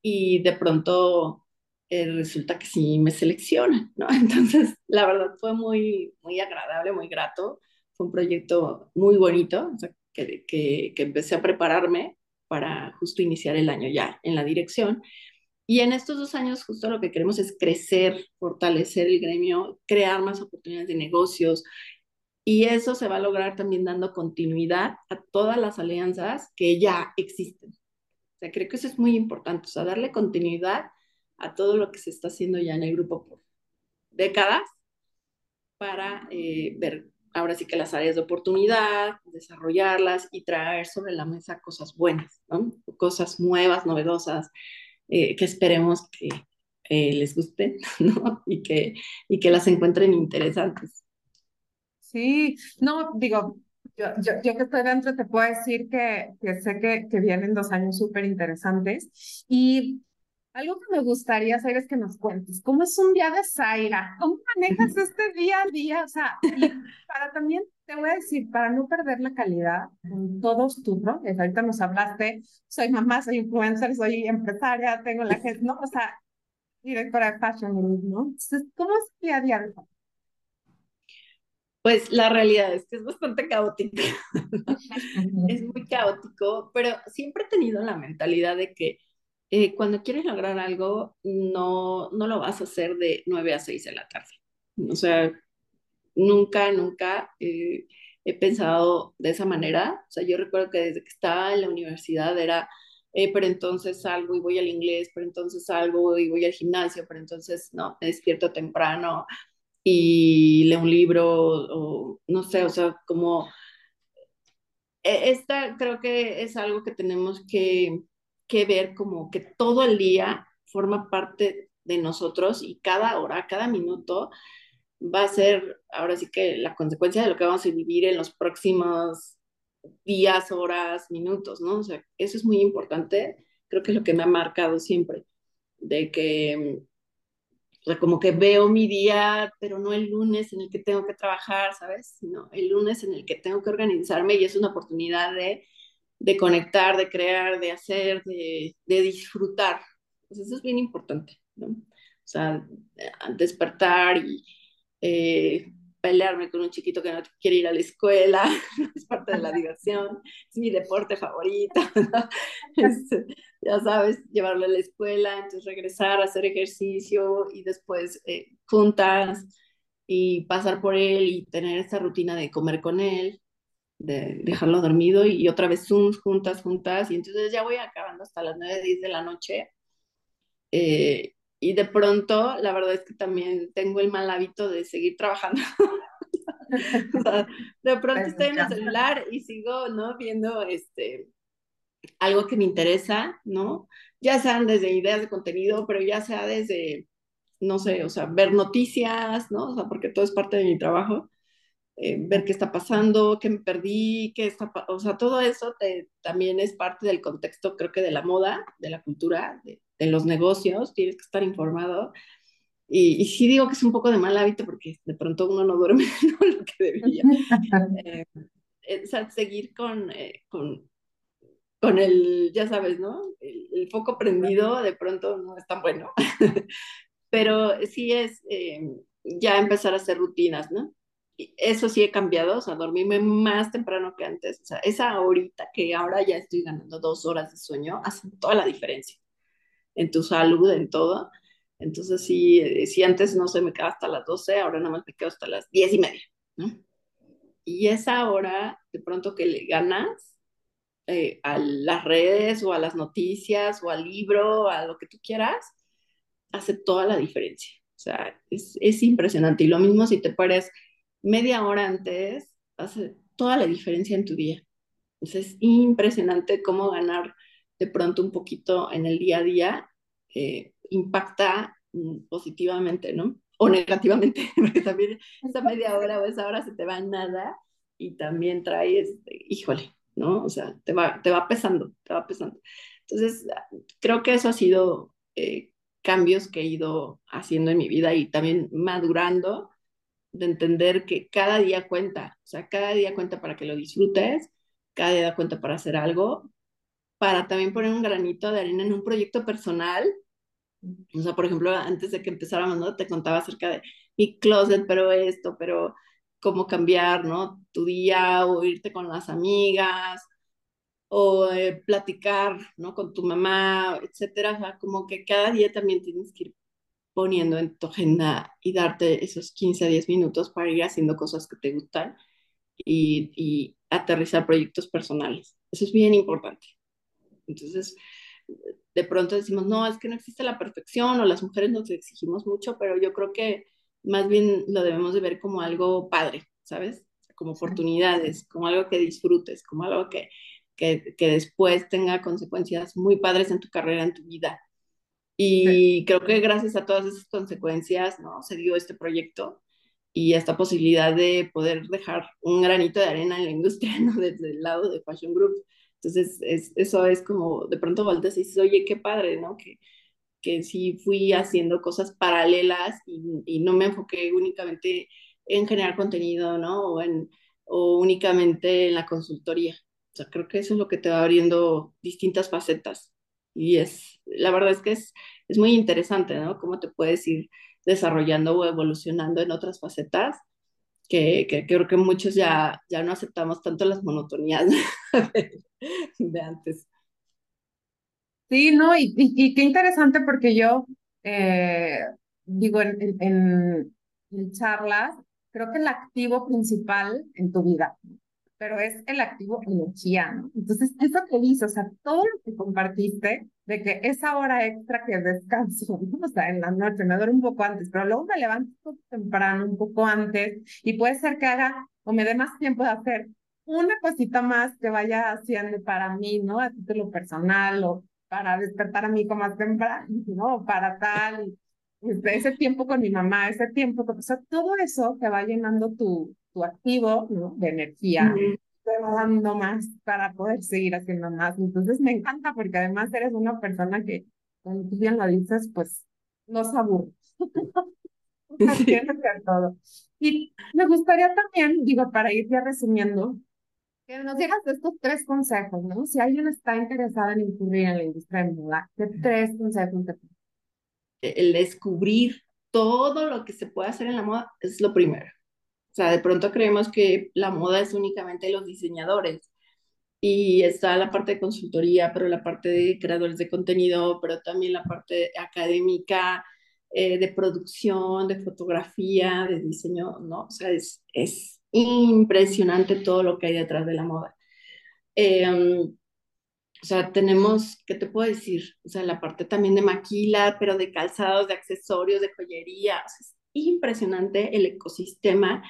Speaker 2: y de pronto eh, resulta que sí me seleccionan. Entonces, la verdad fue muy, muy agradable, muy grato, fue un proyecto muy bonito, que, que, que empecé a prepararme para justo iniciar el año ya en la dirección. Y en estos dos años justo lo que queremos es crecer, fortalecer el gremio, crear más oportunidades de negocios. Y eso se va a lograr también dando continuidad a todas las alianzas que ya existen. O sea, creo que eso es muy importante, o sea, darle continuidad a todo lo que se está haciendo ya en el grupo por décadas para eh, ver ahora sí que las áreas de oportunidad, desarrollarlas y traer sobre la mesa cosas buenas, ¿no? cosas nuevas, novedosas, eh, que esperemos que eh, les gusten ¿no? y, que, y que las encuentren interesantes.
Speaker 1: Sí, no, digo, yo, yo, yo, que estoy dentro te puedo decir que, que sé que, que vienen dos años súper interesantes y algo que me gustaría hacer es que nos cuentes, ¿cómo es un día de Zaira? ¿Cómo manejas este día a día? O sea, y para también, te voy a decir, para no perder la calidad en todos tus roles, ahorita nos hablaste, soy mamá, soy influencer, soy empresaria, tengo la gente, ¿no? O sea, directora de Fashion ¿no? Entonces, ¿cómo es el día a día?
Speaker 2: Pues la realidad es que es bastante caótico. es muy caótico, pero siempre he tenido la mentalidad de que eh, cuando quieres lograr algo, no, no lo vas a hacer de 9 a 6 de la tarde. O sea, nunca, nunca eh, he pensado de esa manera. O sea, yo recuerdo que desde que estaba en la universidad era, eh, pero entonces salgo y voy al inglés, pero entonces salgo y voy al gimnasio, pero entonces no, me despierto temprano y leo un libro o no sé, o sea, como e, esta creo que es algo que tenemos que que ver como que todo el día forma parte de nosotros y cada hora, cada minuto va a ser ahora sí que la consecuencia de lo que vamos a vivir en los próximos días, horas, minutos, ¿no? O sea, eso es muy importante, creo que es lo que me ha marcado siempre, de que, o sea, como que veo mi día, pero no el lunes en el que tengo que trabajar, ¿sabes? Sino el lunes en el que tengo que organizarme y es una oportunidad de de conectar, de crear, de hacer, de, de disfrutar. Pues eso es bien importante, ¿no? O sea, despertar y eh, pelearme con un chiquito que no quiere ir a la escuela, es parte de la diversión, es mi deporte favorito, ya sabes, llevarlo a la escuela, entonces regresar hacer ejercicio y después eh, juntas y pasar por él y tener esta rutina de comer con él, de dejarlo dormido y otra vez Zooms juntas, juntas, y entonces ya voy acabando hasta las 9, 10 de la noche. Eh, y de pronto, la verdad es que también tengo el mal hábito de seguir trabajando. de pronto estoy en el celular y sigo, ¿no? Viendo este, algo que me interesa, ¿no? Ya sean desde ideas de contenido, pero ya sea desde, no sé, o sea, ver noticias, ¿no? O sea, porque todo es parte de mi trabajo. Eh, ver qué está pasando, qué me perdí, qué está, o sea, todo eso también es parte del contexto, creo que de la moda, de la cultura, de, los negocios, tienes que estar informado. Y, y, sí digo que es un poco de mal hábito porque de pronto uno no duerme lo que debería. Eh, eh, o sea, seguir con, con, con, el, ya sabes, ¿no? El, el, foco prendido de pronto no es tan bueno. Pero sí es ya empezar a hacer rutinas, ¿no? eso sí he cambiado, o sea, dormirme más temprano que antes, o sea, esa horita que ahora ya estoy ganando dos horas de sueño, hace toda la diferencia en tu salud, en todo. Entonces, sí, eh, si antes no se me quedaba hasta las 12, ahora nada más me quedo hasta las 10 y media. Y esa hora, de pronto que le ganas, eh, a las redes o a las noticias o al libro, a lo que tú quieras, hace toda la diferencia. O sea, es, es impresionante. Y lo mismo si te pares media hora antes, hace toda la diferencia en tu día. Entonces es impresionante cómo ganar de pronto un poquito en el día a día eh, impacta mm, positivamente, ¿no? O negativamente, porque también esa media hora o esa hora se te va en nada y también trae, este, híjole, ¿no? O sea, te va, te va pesando, te va pesando. Entonces, creo que eso ha sido eh, cambios que he ido haciendo en mi vida y también madurando de entender que cada día cuenta, o sea, cada día cuenta para que lo disfrutes, cada día cuenta para hacer algo, para también poner un granito de arena en un proyecto personal. O sea, por ejemplo, antes de que empezáramos, ¿no? Te contaba acerca de mi closet, pero esto, pero cómo cambiar, ¿no? Tu día o irte con las amigas o eh, platicar, ¿no? Con tu mamá, etcétera. O sea, como que cada día también tienes que ir poniendo en tu agenda y darte esos 15 a 10 minutos para ir haciendo cosas que te gustan y, y aterrizar proyectos personales. Eso es bien importante. Entonces, de pronto decimos, no, es que no existe la perfección o las mujeres nos exigimos mucho, pero yo creo que más bien lo debemos de ver como algo padre, ¿sabes? Como oportunidades, como algo que disfrutes, como algo que, que, que después tenga consecuencias muy padres en tu carrera, en tu vida. Y creo que gracias a todas esas consecuencias, ¿no? Se dio este proyecto y esta posibilidad de poder dejar un granito de arena en la industria, ¿no? Desde el lado de Fashion Group. Entonces, es, eso es como, de pronto volteas y dices, oye, qué padre, ¿no? Que, que sí fui haciendo cosas paralelas y, no me enfoqué únicamente en generar contenido, ¿no? O únicamente en la consultoría. O sea, creo que eso es lo que te va abriendo distintas facetas. Y es, la verdad es que es, es muy interesante, ¿no? Cómo te puedes ir desarrollando o evolucionando en otras facetas que, creo que muchos ya, ya no aceptamos tanto las monotonías de, antes.
Speaker 1: Sí, no, y, y, qué interesante porque yo eh, digo en, en, charlas, creo que el activo principal en tu vida, pero es el activo energía, ¿no? Entonces, eso que dices, o sea, todo lo que compartiste, de que esa hora extra que descanso, ¿no? o sea, en la noche, me duermo un poco antes, pero luego me levanto temprano, un poco antes, y puede ser que haga o me dé más tiempo de hacer una cosita más que vaya haciendo para mí, ¿no? A título personal o para despertar a mi hijo más temprano, ¿no? Para tal, este, ese tiempo con mi mamá, ese tiempo, o sea, todo eso te va llenando tu, tu activo, ¿no? De energía. Te va dando más para poder seguir haciendo más. Entonces me encanta porque además eres una persona que, cuando tú bien lo dices, pues no se aburre. todo. Y me gustaría también, digo, para ir ya resumiendo, que nos digas estos tres consejos, ¿no? Si alguien está interesado en incurrir en la industria de moda, ¿qué tres consejos te
Speaker 2: El descubrir todo lo que se puede hacer en la moda es lo primero. O sea, de pronto creemos que la moda es únicamente los diseñadores y está la parte de consultoría, pero la parte de creadores de contenido, pero también la parte académica, eh, de producción, de fotografía, de diseño, ¿no? O sea, es, es impresionante todo lo que hay detrás de la moda. Eh, o sea, tenemos, ¿qué te puedo decir? O sea, la parte también de maquila, pero de calzados, de accesorios, de joyería. O sea, impresionante el ecosistema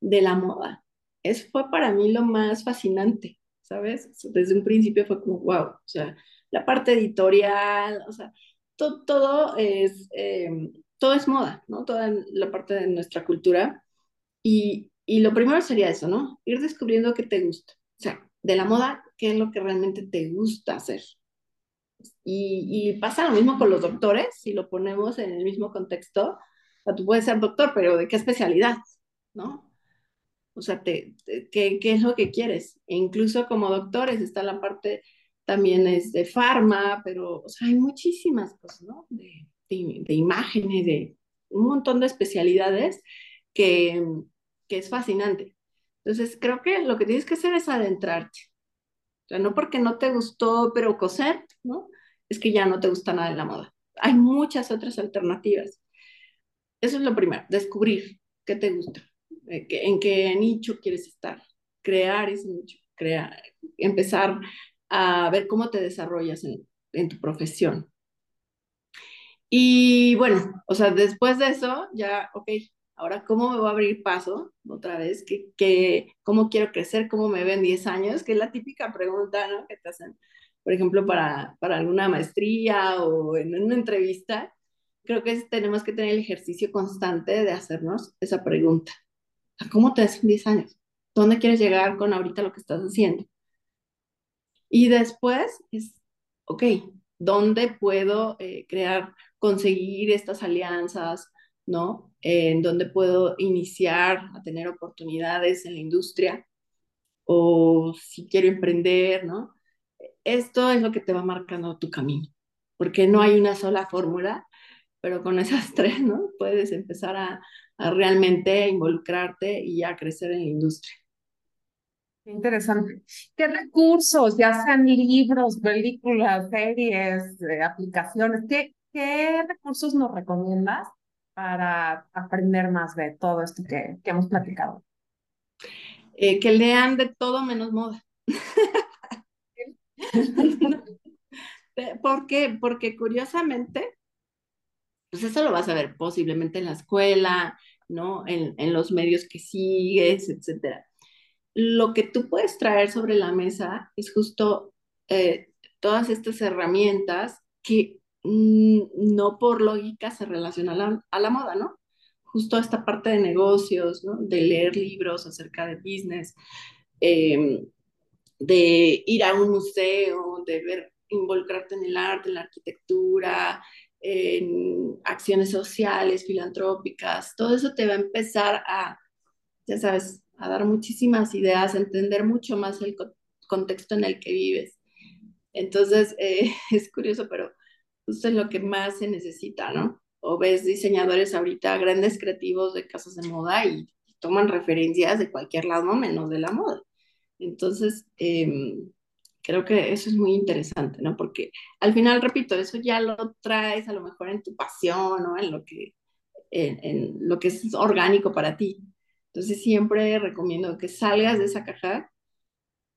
Speaker 2: de la moda. Eso fue para mí lo más fascinante, ¿sabes? Desde un principio fue como, wow, o sea, la parte editorial, o sea, todo, todo es, em, todo es moda, ¿no? Toda la parte de nuestra cultura. Y, y lo primero sería eso, ¿no? Ir descubriendo qué te gusta. O sea, de la moda, qué es lo que realmente te gusta hacer. Y, y pasa lo mismo con los doctores, si lo ponemos en el mismo contexto sea, tú puedes ser doctor, pero ¿de qué especialidad? ¿No? O sea, te, ¿qué, ¿qué, es lo que quieres? E incluso como doctores está la parte también es de farma, pero o sea, hay muchísimas cosas, ¿no? De, de, de imágenes, de un montón de especialidades que, que es fascinante. Entonces, creo que lo que tienes que hacer es adentrarte. O sea, no porque no te gustó, pero coser, ¿no? Es que ya no te gusta nada de la moda. Hay muchas otras alternativas. Eso es lo primero, descubrir qué te gusta, en qué nicho quieres estar, crear ese nicho, crear, empezar a ver cómo te desarrollas en, en tu profesión. Y bueno, o sea, después de eso, ya, ok, ahora cómo me voy a abrir paso otra vez, que, que, cómo quiero crecer, cómo me ven 10 años, que es la típica pregunta, ¿no? Que te hacen, por ejemplo, para, para alguna maestría o en una entrevista. Creo que tenemos que tener el ejercicio constante de hacernos esa pregunta. ¿Cómo te ves en 10 años? ¿Dónde quieres llegar con ahorita lo que estás haciendo? Y después es, ok, ¿dónde puedo eh, crear, conseguir estas alianzas, ¿no? en dónde puedo iniciar a tener oportunidades en la industria o si quiero emprender, ¿no? Esto es lo que te va marcando tu camino, porque no hay una sola fórmula, pero con esas tres, ¿no? Puedes empezar a, a realmente involucrarte y a crecer en la industria.
Speaker 1: Interesante. ¿Qué recursos, ya sean libros, películas, series, eh, aplicaciones, ¿qué, qué recursos nos recomiendas para aprender más de todo esto que, que hemos platicado?
Speaker 2: Eh, que lean de todo menos moda. ¿Por qué? Porque curiosamente, pues eso lo vas a ver posiblemente en la escuela, ¿no? En, en los medios que sigues, etcétera lo que tú puedes traer sobre la mesa es justo eh, todas estas herramientas que no por lógica se relacionan a la, moda, ¿no? Justo esta parte de negocios, ¿no? De leer libros acerca de business, em, de ir a un museo, de ver, involucrarte en el arte, en la arquitectura, en acciones sociales, filantrópicas, todo eso te va a empezar a, ya sabes, a dar muchísimas ideas, a entender mucho más el contexto en el que vives. Entonces, eh, es curioso, pero justo es lo que más se necesita, ¿no? O ves diseñadores ahorita, grandes creativos de casas de moda y, toman referencias de cualquier lado, menos de la moda. Entonces, em, creo que eso es muy interesante, ¿no? Porque al final, repito, eso ya lo traes a lo mejor en tu pasión, ¿no? En lo que, en lo que es orgánico para ti. Entonces siempre recomiendo que salgas de esa caja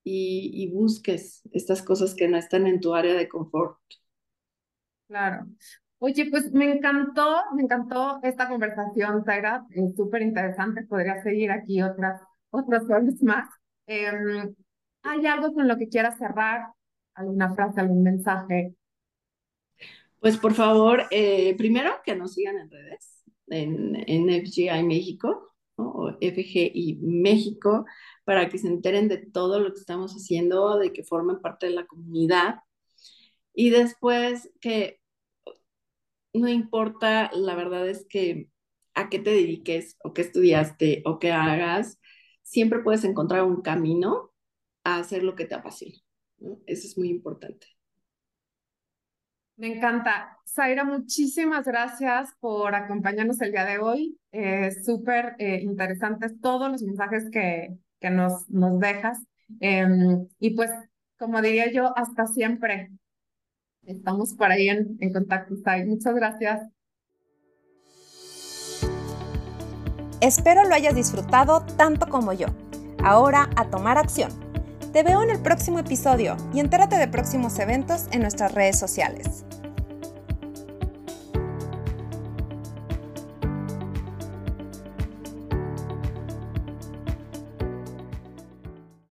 Speaker 2: y, busques estas cosas que no están en tu área de confort.
Speaker 1: Claro. Oye, pues me encantó, me encantó esta conversación, Zaira, es súper interesante, podría seguir aquí otras, otras más. Em, ¿Hay algo con lo que quieras cerrar? ¿Alguna frase, algún mensaje?
Speaker 2: Pues por favor, eh, primero que nos sigan en redes, en, en FGI México, o FGI México, para que se enteren de todo lo que estamos haciendo, de que formen parte de la comunidad. Y después que no importa, la verdad es que a qué te dediques o qué estudiaste o qué hagas, siempre puedes encontrar un camino a hacer lo que te apasiona. Eso es muy importante.
Speaker 1: Me encanta. Zaira, muchísimas gracias por acompañarnos el día de hoy. Eh, Súper eh, interesantes todos los mensajes que, que nos, nos dejas. Em, y pues, como diría yo, hasta siempre. Estamos por ahí en, contacto, Zaira. Muchas gracias.
Speaker 3: Espero lo hayas disfrutado tanto como yo. Ahora a tomar acción. Te veo en el próximo episodio y entérate de próximos eventos en nuestras redes sociales.